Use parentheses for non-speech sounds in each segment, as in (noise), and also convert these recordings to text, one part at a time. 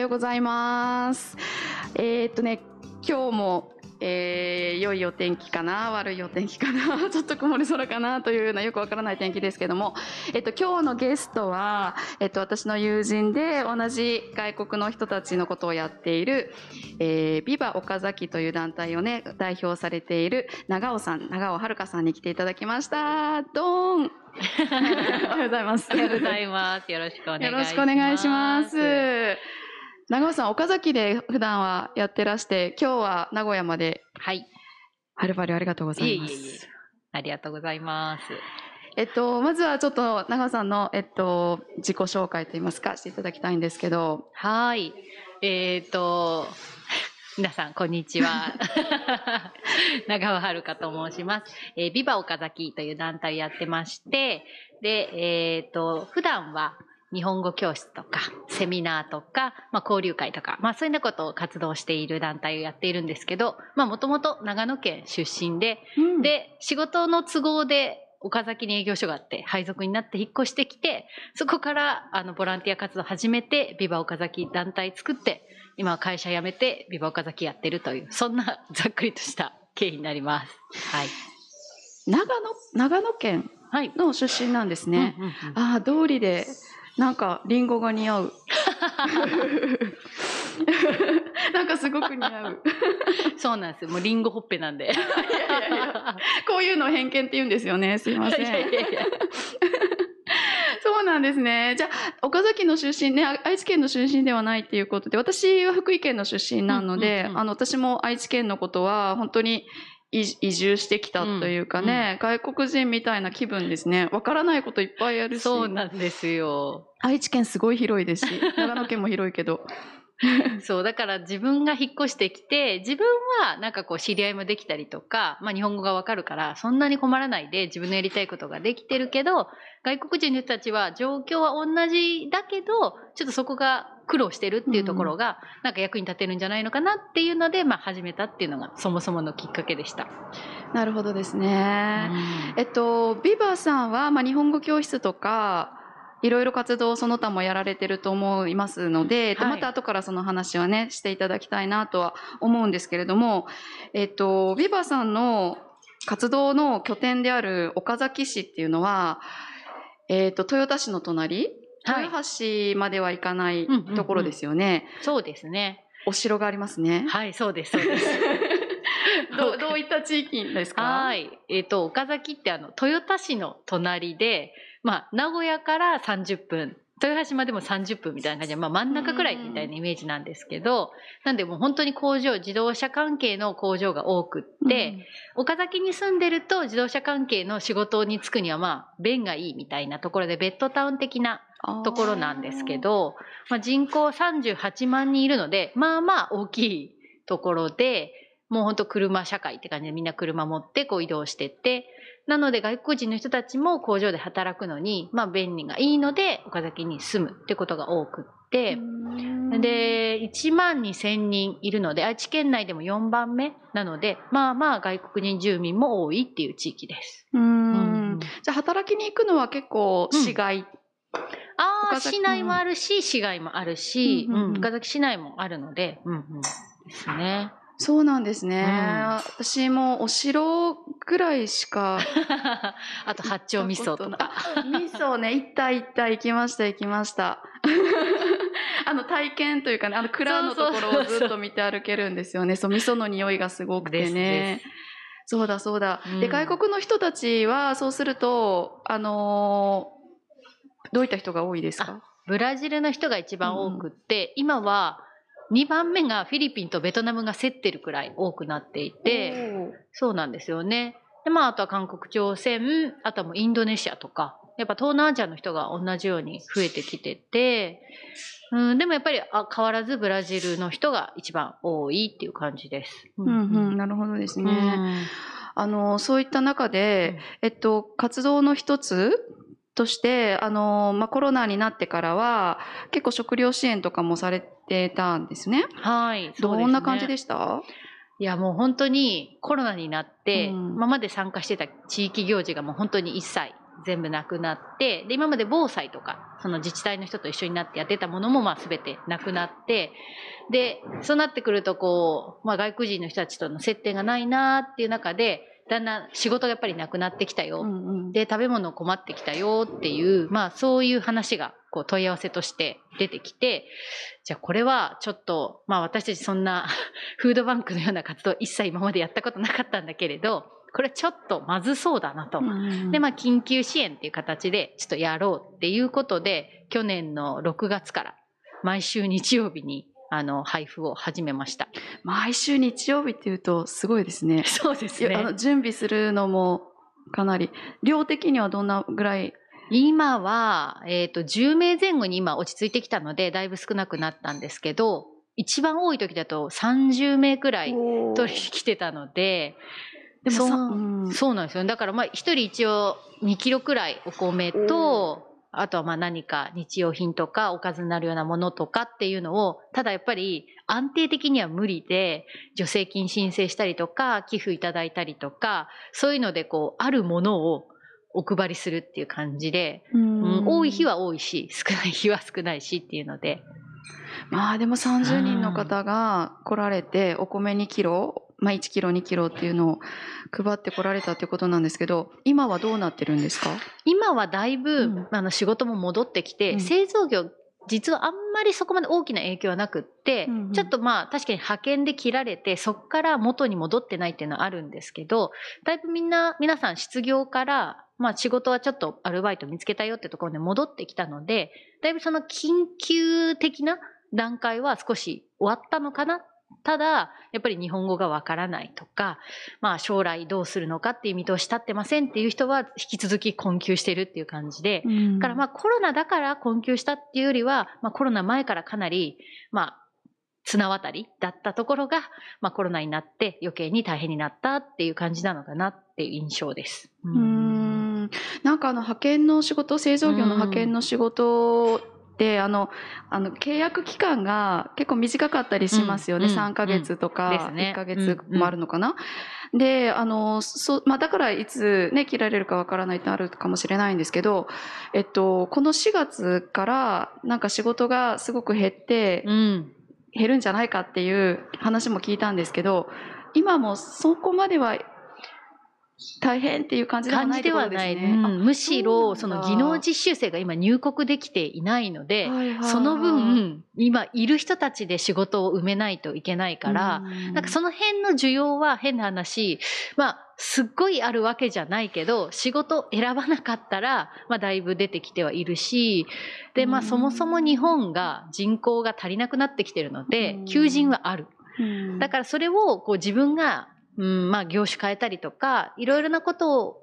ようございます。えーっとね、今日も、えー良いお天気かな悪いお天気かな (laughs) ちょっと曇り空かなというようなよくわからない天気ですけども、えっと、今日のゲストは、えっと、私の友人で同じ外国の人たちのことをやっている、えービバ岡崎という団体をね、代表されている長尾さん、長尾遥さんに来ていただきました。どーんおはようございます。おはようございます。よろしくお願いします。よろしくお願いします。長尾さん、岡崎で普段はやってらして、今日は名古屋まで、はい。はるばるありがとうございます。いえいえいえありがとうございます。えっと、まずはちょっと長尾さんの、えっと、自己紹介といいますか、していただきたいんですけど、はい。えっ、と、(laughs) 皆さん、こんにちは。(laughs) 長尾遥と申します。えービバ岡崎という団体をやってまして、で、えっ、と、普段は日本語教室とか、セミナーとか、まあ、交流会とか、まあ、そういうようなことを活動している団体をやっているんですけど、まあ、もともと長野県出身で、で、仕事の都合で岡崎に営業所があって、配属になって引っ越してきて、そこからあのボランティア活動を始めて、ビバ岡崎団体作って、今は会社辞めて、ビバ岡崎やってるという、そんな (laughs) ざっくりとした経緯になります。はい。長野、長野県はい。の出身なんですね。うんうんうんああ、通りで、なんか、リンゴが似合う。なんかすごく似合う。そうなんですよ。もうリンゴほっぺなんで。いやいやいやこういうのを偏見って言うんですよね。すいません。いやいやいやそうなんですね。じゃあ、岡崎の出身ね、あ愛知県の出身ではないっていうことで、私は福井県の出身なので、うんうんうんあの、私も愛知県のことは、本当に移移住してきたというかね、外国人みたいな気分ですね。わからないこといっぱいあるし。そうなんですよ。愛知県すごい広いですし、長野県も広いけど。(laughs) そう、だから自分が引っ越してきて、自分はなんかこう知り合いもできたりとか、まあ日本語がわかるから、そんなに困らないで自分のやりたいことができてるけど、外国人の人たちは状況は同じだけど、ちょっとそこが苦労してるっていうところが、なんか役に立てるんじゃないのかなっていうので、まあ始めたっていうのがそもそものきっかけでした。なるほどですね。えっと、ビバさんは、まあ、日本語教室とか、いろいろ活動をその他もやられてると思いますので、えっと、はいまた後からその話はね、していただきたいなとは思うんですけれども、えっと、ビバさんの活動の拠点である岡崎市っていうのは、えっと、豊田市の隣、はい豊橋までは行かないうんうんうんところですよね。そうですね。お城がありますね。はい、そうです、そうです。(laughs) どうどういった地域ですか？はい。えっ、と、岡崎ってあの、豊田市の隣で、まあ、名古屋から30分、豊橋までも30分みたいな感じで、まあ、真ん中くらいみたいなイメージなんですけど、なんでもう本当に工場、自動車関係の工場が多くって、岡崎に住んでると自動車関係の仕事に就くにはまあ、便がいいみたいなところで、ベッドタウン的なうんところなんですけ、ど、まあ、人口38万人いるので、まあまあ大きいところで、もう本当車社会って感じでみんな車持ってこう移動してって、なので外国人の人たちも工場で働くのに、まあ便利がいいので岡崎に住むってことが多くって、で、1万2千人いるので、愛知県内でも4番目なので、まあまあ外国人住民も多いっていう地域です。うーうん。んじゃあ働きに行くのは結構市外、ああ、市内もあるし、市外もあるし、うんうん岡崎市内もあるので、うんうん、ですね。そうなんですね、うん。私もお城ぐらいしか (laughs) あと八丁味噌とか。味噌ね。行った行った行きました行きました。(laughs) あの体験というかねあの蔵のところをずっと見て歩けるんですよね。そう味噌の匂いがすごくてね。そうだそうだ、うん。で外国の人たちはそうするとあのーどういった人が多いですか？ブラジルの人が一番多くって、今は2番目がフィリピンとベトナムが競ってるくらい多くなっていて、そうなんですよね。で、まあ、あとは韓国、朝鮮、あとはもうインドネシアとか、やっぱ東南アジアの人が同じように増えてきてて、うん、でもやっぱりあ変わらずブラジルの人が一番多いっていう感じです。ううんうん、なるほどですね。うんあの、そういった中で、えっと、活動の一つとして、あの、まあ、コロナになってからは、結構食料支援とかもされてたんですね。はい。どんな感じでしした？いや、もう本当にコロナになって、うん今まで参加してた地域行事がもう本当に一切全部なくなって、で、今まで防災とか、その自治体の人と一緒になってやってたものも、まあ全てなくなって、で、そうなってくると、こう、まあ外国人の人たちとの接点がないなっていう中で、だんだん仕事がやっぱりなくなってきたよ。うんうんで、食べ物困ってきたよっていう、まあそういう話がこう問い合わせとして出てきて、じゃあこれはちょっと、まあ私たちそんな (laughs) フードバンクのような活動一切今までやったことなかったんだけれど、これちょっとまずそうだなと。うんで、まあ緊急支援っていう形でちょっとやろうっていうことで、去年の6月から毎週日曜日にあの配布を始めました。毎週日曜日っていうとすごいですね。(laughs) そうですいやあの準備するのもかなり量的にはどんなぐらい？今は、えっ、と、10名前後に今落ち着いてきたので、だいぶ少なくなったんですけど、一番多い時だと30名くらい取りに来てたので、でもさそううんそうなんですよ。だからまあ一人一応2キロくらいお米と、あとはまあ何か日用品とかおかずになるようなものとかっていうのを、ただやっぱり安定的には無理で、助成金申請したりとか、寄付いただいたりとか、そういうのでこう、あるものをお配りするっていう感じで、うんうん多い日は多いし、少ない日は少ないしっていうので。まあでも30人の方が来られてお米2キロ、まあ、1キロ2キロっていうのを配ってこられたっていうことなんですけど今はどうなってるんですか？今はだいぶ、うん。あの仕事も戻ってきて、うん。製造業実はあんまりそこまで大きな影響はなくって、うんうん。ちょっとまあ確かに派遣で切られてそこから元に戻ってないっていうのはあるんですけどだいぶみんな皆さん失業から、まあ、仕事はちょっとアルバイト見つけたよってところで戻ってきたのでだいぶその緊急的な段階は少し終わったのかなただ、やっぱり日本語がわからないとか、まあ将来どうするのかっていう見通し立ってませんっていう人は引き続き困窮してるっていう感じで、だからまあコロナだから困窮したっていうよりは、まあコロナ前からかなり、まあ、綱渡りだったところが、まあコロナになって余計に大変になったっていう感じなのかなっていう印象です。うーんなんかあの派遣の仕事製造業の派遣の仕事ってあのあの契約期間が結構短かったりしますよね、うんうん。3ヶ月とでかすね。1ヶ月もあるのかな。であのそまあ、だからいつ、ね、切られるかわからないってあるかもしれないんですけど、えっと、この4月からなんか仕事がすごく減ってうん。減るんじゃないかっていう話も聞いたんですけど今もそこまでは大変っていう感じではないではない。ですね。うん。むしろ、その技能実習生が今入国できていないので、はいはい。その分、今いる人たちで仕事を埋めないといけないから、うん。なんかその辺の需要は変な話、まあ、すっごいあるわけじゃないけど、仕事選ばなかったら、まあ、だいぶ出てきてはいるし、で、まあ、うん。そもそも日本が人口が足りなくなってきてるのでうん、求人はある。うん。だからそれをこう自分が、うん、まあ業種変えたりとか、いろいろなことを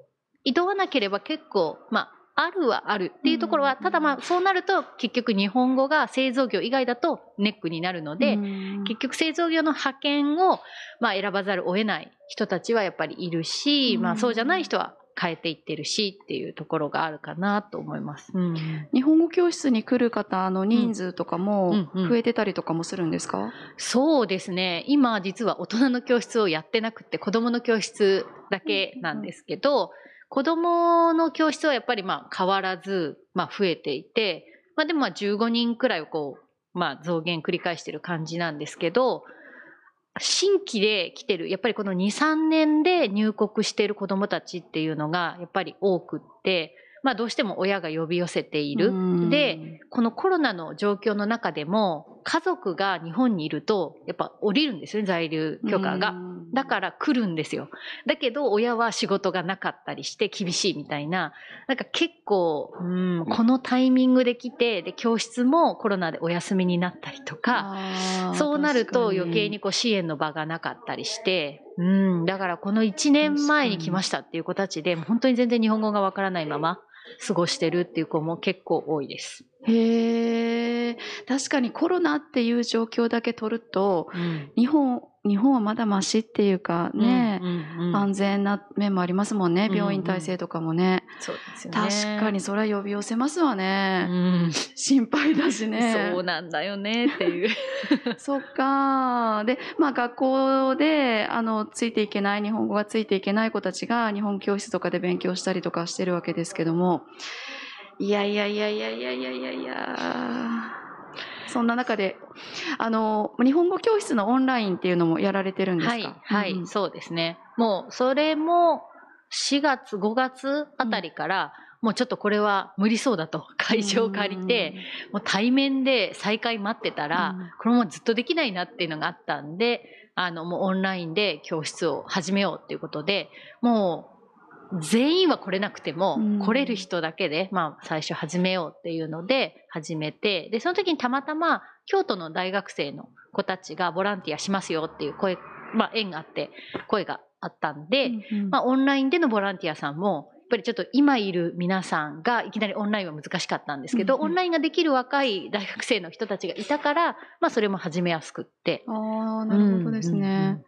挑わなければ結構、まあ、あるはあるっていうところは、うん。ただまあそうなると結局日本語が製造業以外だとネックになるので、うん。結局製造業の派遣を、まあ、選ばざるを得ない人たちはやっぱりいるし、うん。まあそうじゃない人は変えていってるしっていうところがあるかなと思います。うん。日本語教室に来る方の人数とかもうん。うん。増えてたりとかもするんですか、そうですね。今実は大人の教室をやってなくて子供の教室だけなんですけど、子供の教室はやっぱりまあ変わらず、まあ増えていて、まあでもまあ15人くらいをこう、まあ増減繰り返してる感じなんですけど、新規で来てる、やっぱりこの2、3年で入国している子供たちっていうのがやっぱり多くって、まあどうしても親が呼び寄せている。うんで、このコロナの状況の中でも、家族が日本にいると、やっぱ降りるんですよね、在留許可が。うんだから来るんですよ。だけど、親は仕事がなかったりして厳しいみたいな、なんか結構、うん、このタイミングで来て、で、教室もコロナでお休みになったりとか、そうなると余計にこう支援の場がなかったりして、うん、だからこの1年前に来ましたっていう子たちで、本当に全然日本語がわからないまま過ごしてるっていう子も結構多いです。へえ確かにコロナっていう状況だけ取るとうん日本日本はまだマシっていうかね、うんうんうん安全な面もありますもんね。うんうん病院体制とかもね。そうですよね。確かにそれは呼び寄せますわうね。ん、心配だしね。そうなんだよねっていう。(laughs) そっか。で、まあ学校で、あの、ついていけない、日本語がついていけない子たちが日本教室とかで勉強したりとかしてるわけですけども、いやいやいやいやいやいやいやいやそんな中で、あの、日本語教室のオンラインっていうのもやられてるんですか？はい、はい、うんそうですね。もう、それも、4月、5月あたりから、もうちょっとこれは無理そうだと、会場を借りて、、もう対面で再開待ってたら、うん。これもうずっとできないなっていうのがあったんで、あの、もうオンラインで教室を始めようっていうことで、もう、全員は来れなくても、うん来れる人だけで、まあ、最初始めようっていうので、始めて、で、その時にたまたま、京都の大学生の子たちがボランティアしますよっていう声、まあ、縁があって、声があったんで、うんうんまあ、オンラインでのボランティアさんも、やっぱりちょっと今いる皆さんがいきなりオンラインは難しかったんですけど、うんうんオンラインができる若い大学生の人たちがいたから、まあそれも始めやすくって。ああ、なるほどですね。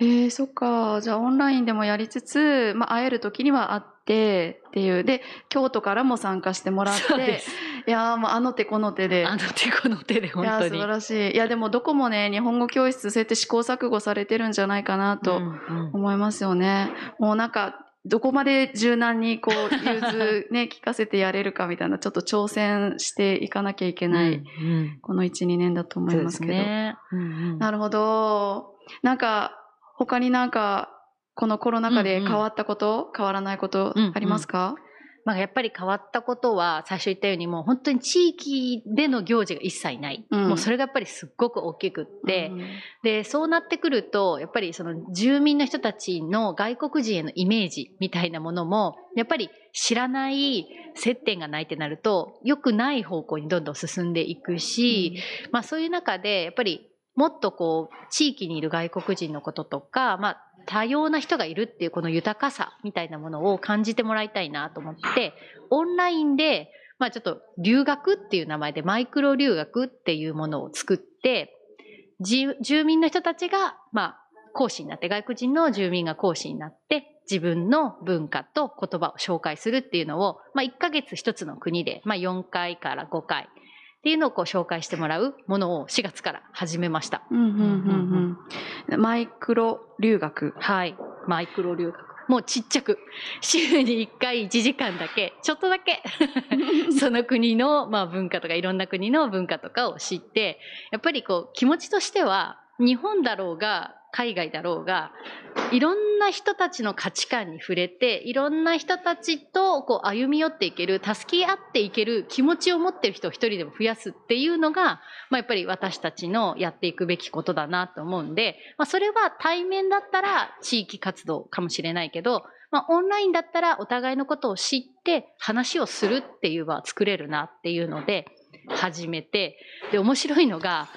えー、そっか。じゃあオンラインでもやりつつ、まあ会える時には会ってっていう。で、京都からも参加してもらって、そうです。いやーもうあの手この手で。あの手この手でいやー素本当に。晴らしい。いやでもどこもね、日本語教室そうやって試行錯誤されてるんじゃないかなとうんうん思いますよね。もうなんか、どこまで柔軟にこう、融通ね、(laughs) 聞かせてやれるかみたいな、ちょっと挑戦していかなきゃいけない、うんうんこの1、2年だと思いますけど。ね。うんうんなるほど。なんか、他になんか、このコロナ禍で変わったこと、変わらないことうんうん。ありますか、まあやっぱり変わったことは、最初言ったようにもう本当に地域での行事が一切ない。うん。もうそれがやっぱりすっごく大きくって、うんで、そうなってくると、やっぱりその住民の人たちの外国人へのイメージみたいなものも、やっぱり知らない接点がないってなると、良くない方向にどんどん進んでいくし、まあそういう中で、やっぱりもっとこう、地域にいる外国人のこととか、まあ多様な人がいるっていうこの豊かさみたいなものを感じてもらいたいなと思って、オンラインで、まあちょっと留学っていう名前でマイクロ留学っていうものを作って、住民の人たちが、まあ、講師になって、外国人の住民が講師になって、自分の文化と言葉を紹介するっていうのを、まあ、1ヶ月一つの国で、まあ、4回から5回っていうのをこう紹介してもらうものを4月から始めました。マイクロ留学。はい。マイクロ留学。もうちっちゃく、週に1回1時間だけ、ちょっとだけ、(laughs) その国の、まあ、文化とかいろんな国の文化とかを知って、やっぱりこう気持ちとしては、日本だろうが、海外だろうが、いろんな人たちの価値観に触れて、いろんな人たちとこう歩み寄っていける、助け合っていける気持ちを持ってる人を一人でも増やすっていうのが、まあ、やっぱり私たちのやっていくべきことだなと思うんで、まあ、それは対面だったら地域活動かもしれないけど、まあ、オンラインだったらお互いのことを知って話をするっていう場を作れるなっていうので始めて、で、面白いのが、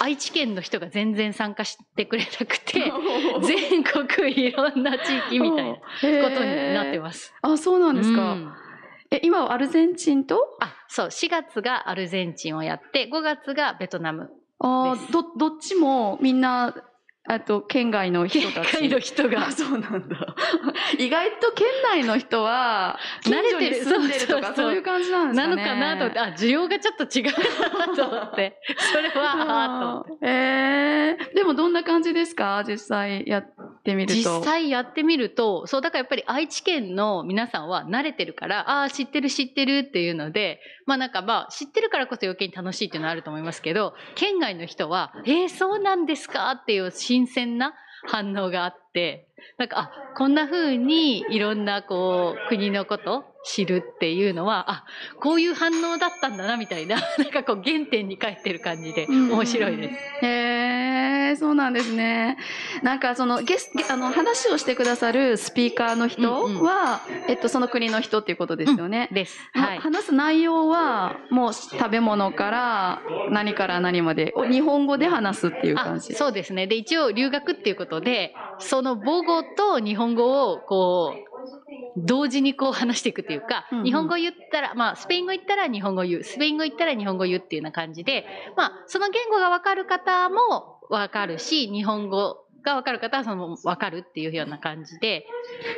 愛知県の人が全然参加してくれなくて、(laughs) 全国いろんな地域みたいなことになってす。ます。あ、そうなんですか。うんえ、今はアルゼンチンと？あ、そう、4月がアルゼンチンをやって、5月がベトナム。あーど、どっちもみんな、あと、県外の人たち。海の人があ。(laughs) そうなんだ。意外と県内の人は、慣れてる住んでるとか、そういう感じなんですかね。なのかなと思って、あ、需要がちょっと違うなと思って。(laughs) それは、あーと思って。えー、でもどんな感じですか？実際やってみると。実際やってみると、そう、だからやっぱり愛知県の皆さんは慣れてるから、ああー、知ってる知ってるっていうので、まあなんかまあ、知ってるからこそ余計に楽しいっていうのはあると思いますけど、県外の人は、えー、そうなんですかっていう新鮮な反応があって、なんか、あ、こんな風にいろんなこう、国のこと知るっていうのは、あ、こういう反応だったんだなみたいな、(laughs) なんかこう原点に帰ってる感じで面白いです。へえ、そうなんですね。なんかそのゲスあの話をしてくださるスピーカーの人は、うんうんえっとその国の人っていうことですよね。です。ははい。話す内容はもう食べ物から何から何までお日本語で話すっていう感あじ。そうですね。で、一応留学っていうことで、その母語と日本語をこう、同時にこう話していくっていうか、うんうん日本語言ったら、まあ、スペイン語言ったら日本語言う、スペイン語言ったら日本語言うっていうような感じで、まあ、その言語がわかる方も、わかるし、日本語がわかる方はそのわかるっていうような感じで。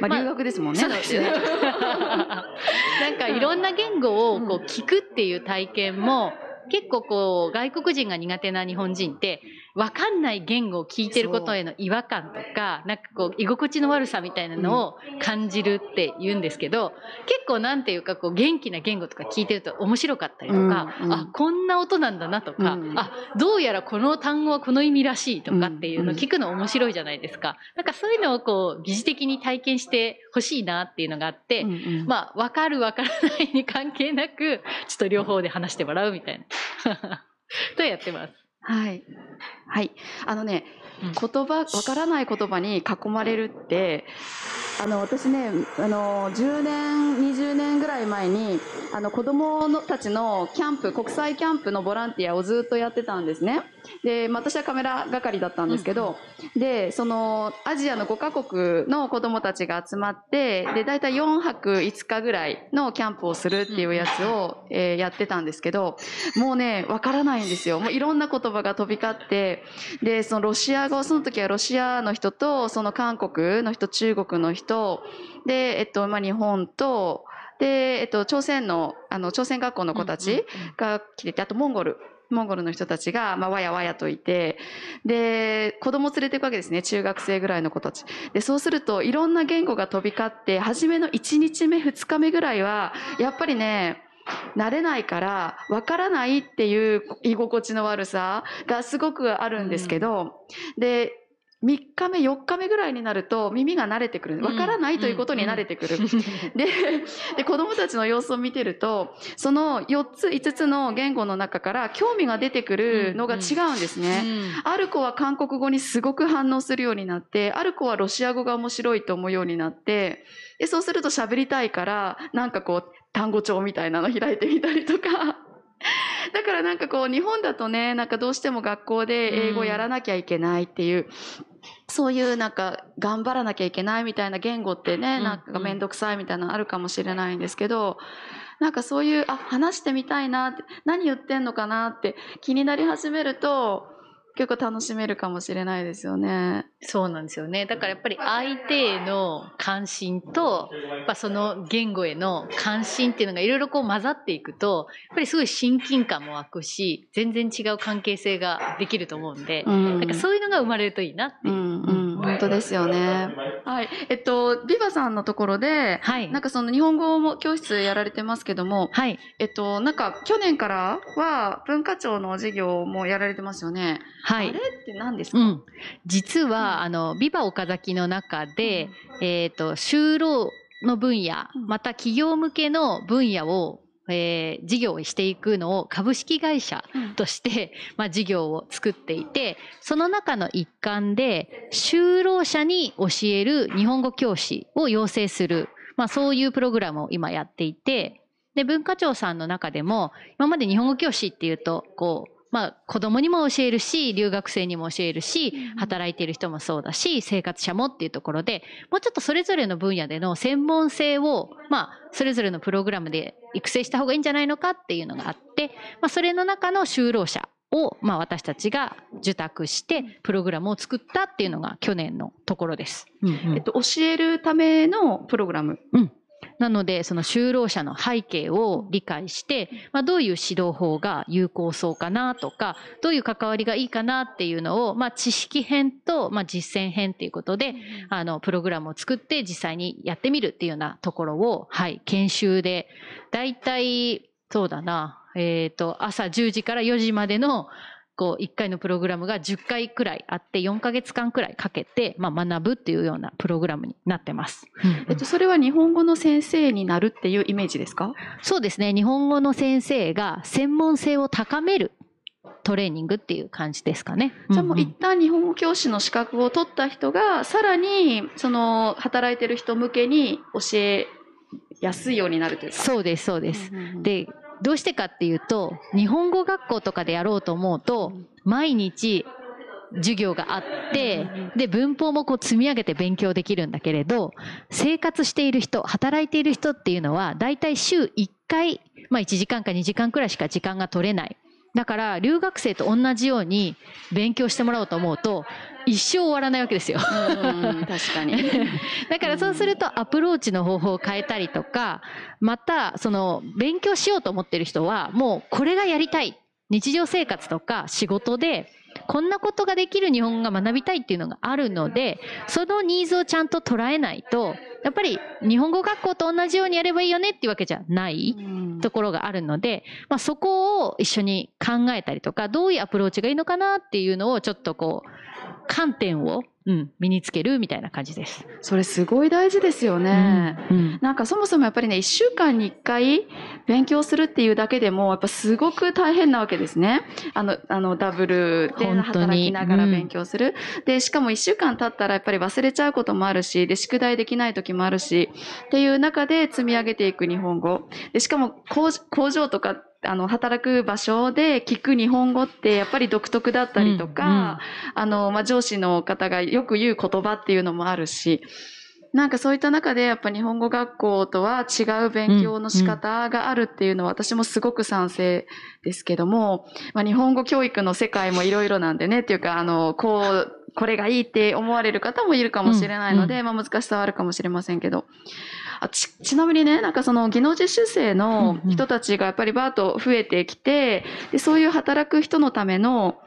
まあ、留学ですもんね。そうですね。(laughs) なんかいろんな言語をこう聞くっていう体験も、結構こう外国人が苦手な日本人って分かんない言語を聞いてることへの違和感とかなんかこう居心地の悪さみたいなのを感じるって言うんですけど、結構なんていうかこう元気な言語とか聞いてると面白かったりとか、うんうんあこんな音なんだなとか、うんあどうやらこの単語はこの意味らしいとかっていうのを聞くの面白いじゃないですか。なんかそういうのをこう疑似的に体験してほしいなっていうのがあって、うんうんまあ、わかるわからないに関係なく、ちょっと両方で話してもらうみたいな。(laughs) とやってます。はい。はい。あのね、うん言葉、わからない言葉に囲まれるって、あの、私ね、あの、10年、20年ぐらい前に、あの、子供のたちのキャンプ、国際キャンプのボランティアをずっとやってたんですね。で、まあ私はカメラ係だったんですけど、で、その、アジアの5カ国の子供たちが集まって、で、大体4泊5日ぐらいのキャンプをするっていうやつを、えーやってたんですけど、もうね、わからないんですよ。もういろんな言葉が飛び交って、で、そのロシア語、その時はロシアの人と、その韓国の人、中国の人、で、えっと、まあ、日本と、で、えっと、朝鮮の、あの、朝鮮学校の子たちが来てて、あとモンゴル、モンゴルの人たちが、まあ、わやわやといて、で、子供連れていくわけですね。中学生ぐらいの子たち。で、そうすると、いろんな言語が飛び交って、初めの1日目、2日目ぐらいは、やっぱりね、慣れないから、わからないっていう居心地の悪さがすごくあるんですけど、で、3日目、4日目ぐらいになると耳が慣れてくる。わからないということに慣れてくる。(laughs) で、で、子供たちの様子を見てると、その4つ、5つの言語の中から興味が出てくるのが違うんですね。ある子は韓国語にすごく反応するようになって、ある子はロシア語が面白いと思うようになって、で、そうすると喋りたいから、なんかこう、単語帳みたいなの開いてみたりとか、(laughs) だからなんかこう、日本だとね、なんかどうしても学校で英語やらなきゃいけないっていう、そういうなんか頑張らなきゃいけないみたいな言語ってね、うん。なんかめんどくさいみたいなのあるかもしれないんですけど、なんかそういう、あ、話してみたいなって、何言ってんのかなって気になり始めると、結構楽しめるかもしれないですよね。そうなんですよね。だからやっぱり相手への関心と、やっぱその言語への関心っていうのがいろいろこう混ざっていくと、やっぱりすごい親近感も湧くし、全然違う関係性ができると思うんで、うんかそういうのが生まれるといいなっていうう。んうん、本当ですよね。はい。えっと、ビバさんのところで、はい。なんかその日本語も教室やられてますけども、はい。えっと、なんか去年からは文化庁の授業もやられてますよね。はいあれ。って何ですか、うん。実は、あの、ビバ岡崎の中で、えっ、と、就労の分野うん、また企業向けの分野を、えー事業をしていくのを株式会社うん。として、(laughs) まあ、事業を作っていて、その中の一環で、就労者に教える日本語教師を養成する、まあ、そういうプログラムを今やっていて、で、文化庁さんの中でも、今まで日本語教師っていうと、こう、まあ、子供にも教えるし、留学生にも教えるしうん、働いている人もそうだし、生活者もっていうところで、もうちょっとそれぞれの分野での専門性を、まあ、それぞれのプログラムで育成した方がいいんじゃないのかっていうのがあって、まあ、それの中の就労者を、まあ、私たちが受託して、プログラムを作ったっていうのが去年のところです。えっと、教えるためのプログラム。なので、その就労者の背景を理解して、まあ、どういう指導法が有効そうかなとか、どういう関わりがいいかなっていうのを、まあ、知識編と、まあ、実践編っていうことで、あの、プログラムを作って実際にやってみるっていうようなところを、はい、研修で、だいたい、そうだな、えっ、と、朝10時から4時までの、こう、1回のプログラムが10回くらいあって、4ヶ月間くらいかけて、まあ、学ぶっていうようなプログラムになってます。えっと、それは日本語の先生になるっていうイメージですか？そうですね。日本語の先生が専門性を高めるトレーニングっていう感じですかね。じゃあもううん一旦日本語教師の資格を取った人が、さらに、その、働いてる人向けに教えやすいようになるというか。そうです、そうです。うんうんうん、で、どうしてかっていうと、日本語学校とかでやろうと思うと、毎日授業があって、で、文法もこう積み上げて勉強できるんだけれど、生活している人、働いている人っていうのは、だいたい週1回、まあ1時間か2時間くらいしか時間が取れない。だから留学生と同じように勉強してもらおうと思うと一生終わらないわけですよ。うん確かに。(laughs) だからそうするとアプローチの方法を変えたりとか、またその勉強しようと思ってる人はもうこれがやりたい。日常生活とか仕事でこんなことができる日本語が学びたいっていうのがあるので、そのニーズをちゃんと捉えないと、やっぱり日本語学校と同じようにやればいいよねっていうわけじゃないところがあるので、まあ、そこを一緒に考えたりとか、どういうアプローチがいいのかなっていうのをちょっとこう、観点を、うん、身につけるみたいな感じです。それすごい大事ですよね。うんうんなんかそもそもやっぱりね、1週間に1回勉強するっていうだけでも、やっぱすごく大変なわけですね。あの、あの、ダブルで働きながら勉強する。で、しかも1週間経ったらやっぱり忘れちゃうこともあるし、で、宿題できない時もあるし、っていう中で積み上げていく日本語。で、しかも工工場とか、あの、働く場所で聞く日本語ってやっぱり独特だったりとか、あの、まあ、上司の方がよく言う言葉っていうのもあるし、なんかそういった中でやっぱ日本語学校とは違う勉強の仕方があるっていうのは私もすごく賛成ですけども、まあ、日本語教育の世界もいろいろなんでねっていうか、あの、こう、これがいいって思われる方もいるかもしれないので、まあ難しさはあるかもしれませんけど。あちちなみにね、なんかその技能実習生の人たちがやっぱりバーッと増えてきて、でそういう働く人のための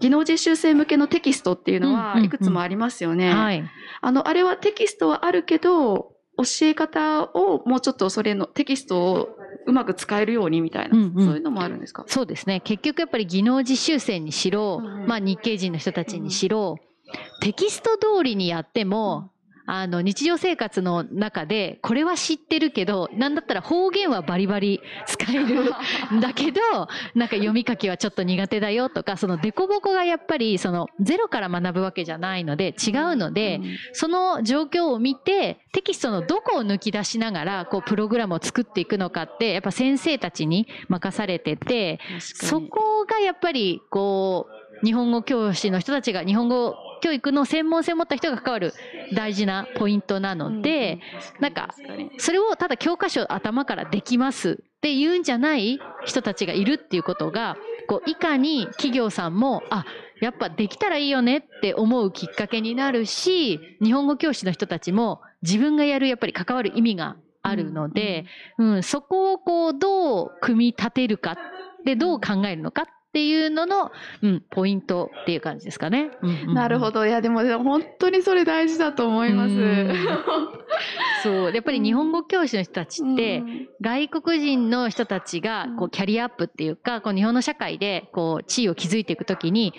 技能実習生向けのテキストっていうのうんうんうんはいくつもありますよね。はい。あの、あれはテキストはあるけど、教え方をもうちょっとそれのテキストをうまく使えるようにみたいな、うんうんそういうのもあるんですか？そうですね。結局やっぱり技能実習生にしろ、うんうんまあ日系人の人たちにしろ、テキスト通りにやっても、あの日常生活の中でこれは知ってるけどなんだったら方言はバリバリ使えるんだけど (laughs) なんか読み書きはちょっと苦手だよとかその凸凹がやっぱりそのゼロから学ぶわけじゃないので違うので、その状況を見てテキストのどこを抜き出しながらこうプログラムを作っていくのかってやっぱ先生たちに任されててそこがやっぱりこう日本語教師の人たちが日本語教育の専門性を持った人が関わる大事なポイントなので、なんかそれをただ教科書頭からできますって言うんじゃない人たちがいるっていうことがこういかに企業さんもあやっぱできたらいいよねって思うきっかけになるし日本語教師の人たちも自分がやるやっぱり関わる意味があるので、うんそこをこうどう組み立てるかでどう考えるのかっていうのの、うん、ポイントっていう感じですかね。なるほど。どいやでもでも本当にそれ大事だと思います。うん。そう。やっぱり日本語教師の人たちって、うん。外国人の人たちがこうキャリアアップっていうかこう日本の社会でこう地位を築いていくときに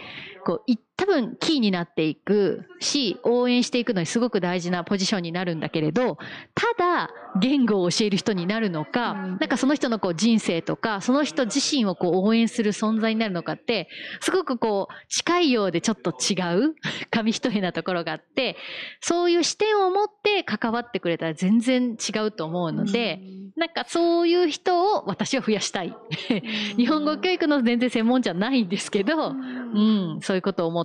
こうい多分キーになっていくし応援していくのにすごく大事なポジションになるんだけれどただ言語を教える人になるのか、うんなんかその人のこう人生とかその人自身をこう応援する存在になるのかってすごくこう近いようでちょっと違う紙一重なところがあってそういう視点を持って関わってくれたら全然違うと思うので。なんかそういう人を私は増やしたい。日本語教育の全然専門じゃないんですけど、うん、そういうことを思って、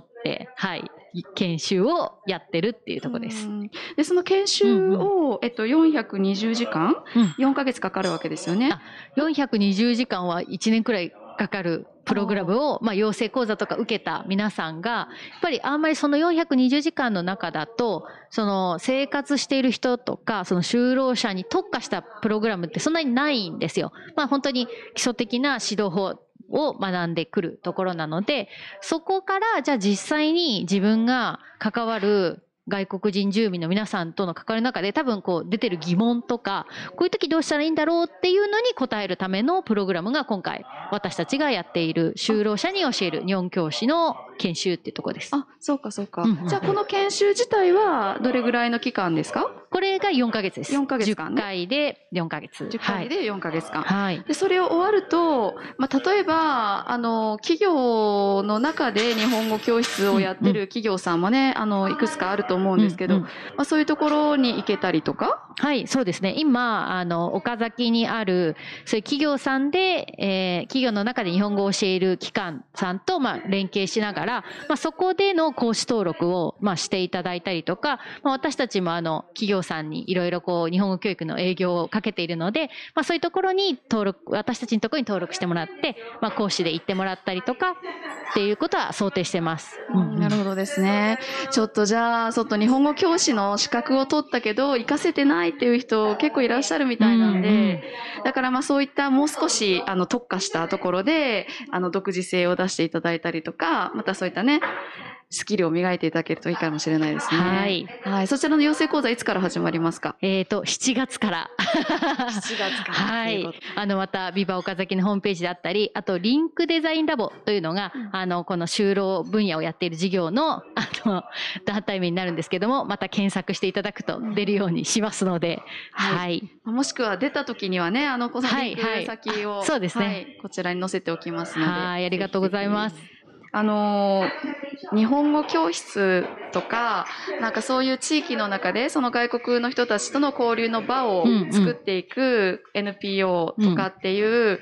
はい、研修をやってるっていうところです。うんでその研修を、えっと、420時間、うん4ヶ月かかるわけですよねあ。420時間は1年くらいかかるプログラムを、まあ、養成講座とか受けた皆さんが、やっぱりあんまりその420時間の中だと、その生活している人とか、その就労者に特化したプログラムってそんなにないんですよ。まあ本当に基礎的な指導法を学んでくるところなので、そこからじゃあ実際に自分が関わる外国人住民の皆さんとの関わりの中で多分こう出てる疑問とか、こういう時どうしたらいいんだろうっていうのに答えるためのプログラムが今回私たちがやっている就労者に教える日本教師の研修ってところです。あそうかそうか、うんじゃあこの研修自体はどれぐらいの期間ですか？これが4ヶ月です。4ヶ月間ね10回で4ヶ月。10回で4ヶ月間、はい。はい。でそれを終わると、まあ、例えばあの企業の中で日本語教室をやってる企業さんもね、あのいくつかあると思うんですけど、うんうんまあ、そういうところに行けたりとか、はい、そうですね。今、あの、岡崎にある、そういう企業さんで、えー企業の中で日本語を教える機関さんと、まあ、連携しながから、まあ、そこでの講師登録を、まあ、していただいたりとか、まあ、私たちもあの企業さんにいろいろこう日本語教育の営業をかけているので、まあ、そういうところに登録私たちのところに登録してもらって、まあ、講師で行ってもらったりとかっていうことは想定してます。うんなるほどですね。ちょっとじゃあ、ちょっと日本語教師の資格を取ったけど、活かせてないっていう人結構いらっしゃるみたいなんで、うんうんだからまあそういったもう少しあの特化したところで、あの独自性を出していただいたりとか、またそういったね、スキルを磨いていただけるといいかもしれないですね。はい。はい。そちらの養成講座いつから始まりますか？えっ、と、7月から。7月からはい。あの、また、ビバ岡崎のホームページであったり、あと、リンクデザインラボというのが、うんあの、この就労分野をやっている事業の、あの、団体名になるんですけども、また検索していただくと出るようにしますので、はいはい。もしくは出た時にはね、あの、このリンクはいはい先を、あそうですねはいこちらに載せておきますので。はい、ありがとうございます。あのー日本語教室とか、なんかそういう地域の中で、その外国の人たちとの交流の場を作っていく NPO とかっていう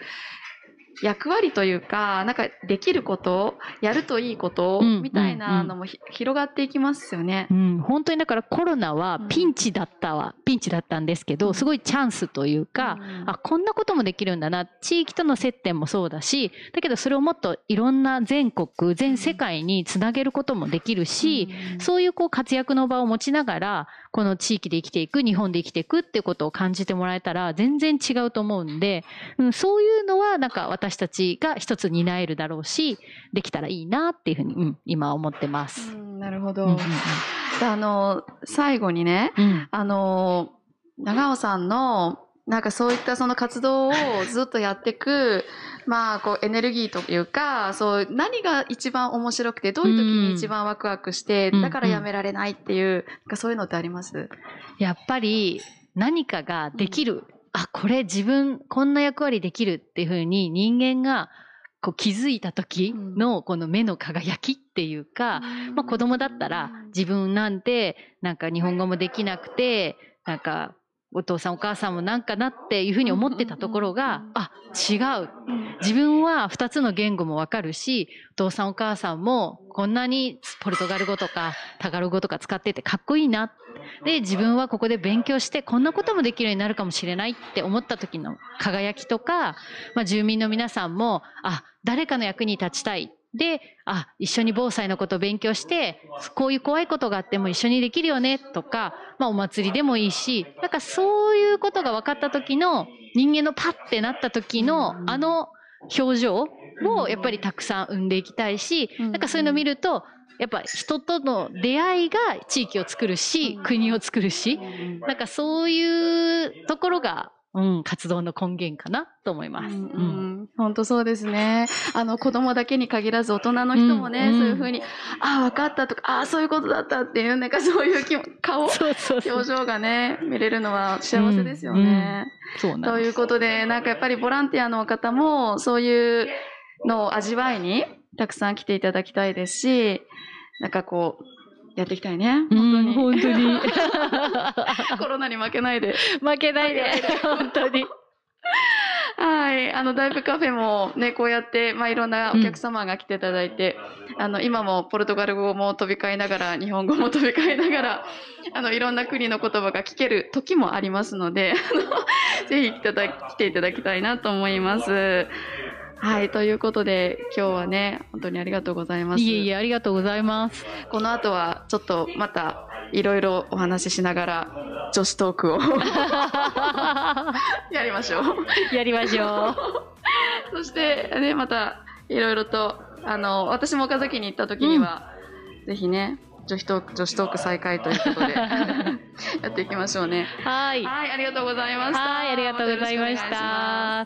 役割というか、なんかできること、やるといいことうんみたいなのもひ広がっていきますよね。う。ん、本当にだからコロナはピンチだったわ、ピンチだったんですけど、すごいチャンスというか、うん。あ、こんなこともできるんだな。地域との接点もそうだし、だけどそれをもっといろんな全国、全世界につなげることもできるし、うん。そういうこう活躍の場を持ちながら、この地域で生きていく、日本で生きていくってことを感じてもらえたら全然違うと思うんで、うん、そういうのはなんか私たちが一つ担えるだろうし、できたらいいなっていうふうに、うん、今思ってます。うんなるほど。うんうんであの、最後にね、うん。あの、長尾さんの、なんかそういったその活動をずっとやっていく、(laughs) まあ、こう、エネルギーというか、そう、何が一番面白くて、どういう時に一番ワクワクして、うん。だからやめられないっていう、なんかそういうのってあります？やっぱり何かができる、あこれ自分こんな役割できるっていうふうに人間がこう気づいた時のこの目の輝きっていうか、まあ、子供だったら自分なんてなんか日本語もできなくてなんかお父さんお母さんもなんかなっていうふうに思ってたところが、あ違う。自分は2つの言語もわかるしお父さんお母さんもこんなにポルトガル語とかタガログ語とか使っててかっこいいな。で自分はここで勉強してこんなこともできるようになるかもしれないって思った時の輝きとか、まあ、住民の皆さんもあ誰かの役に立ちたいであ一緒に防災のことを勉強してこういう怖いことがあっても一緒にできるよねとか、まあ、お祭りでもいいしなんかそういうことが分かった時の人間のパッてなった時のうん。あの表情をやっぱりたくさん生んでいきたいしうん。なんかそういうのを見るとやっぱ人との出会いが地域を作るしうん。国を作るしうん。なんかそういうところが、うん、活動の根源かなと思います。うんうんうん、本当そうですね。あの子供だけに限らず大人の人もね、うんそういうふうに、ああ、分かったとか、ああ、そういうことだったっていう、なんかそういう気も顔、そうそうそう表情がね、見れるのは幸せですよね。そうなんですということで、なんかやっぱりボランティアの方も、そういうのを味わいに、たくさん来ていただきたいですし、なんかこう、やっていきたいね。本当に。うん本当に (laughs) コロナに負けないで。負けないで本当にはい。あの、ダイブカフェもね、こうやって、まあ、いろんなお客様が来ていただいて、あの、今もポルトガル語も飛び交いながら、日本語も飛び交いながら、あの、いろんな国の言葉が聞ける時もありますので、ぜひ来ていただ来ていただきたいなと思います。はい。ということで、今日はね、本当にありがとうございます。いえいえありがとうございますこの後は、ちょっとまた、いろいろお話ししながら、女子トークを (laughs) やりましょう。やりましょう (laughs) そして、ね、また、いろいろと、あの、私も岡崎に行った時には、ぜひね、女子トーク、女子トーク再開ということで、(laughs) やっていきましょうね。はいはい、ありがとうございました。はいありがとうございました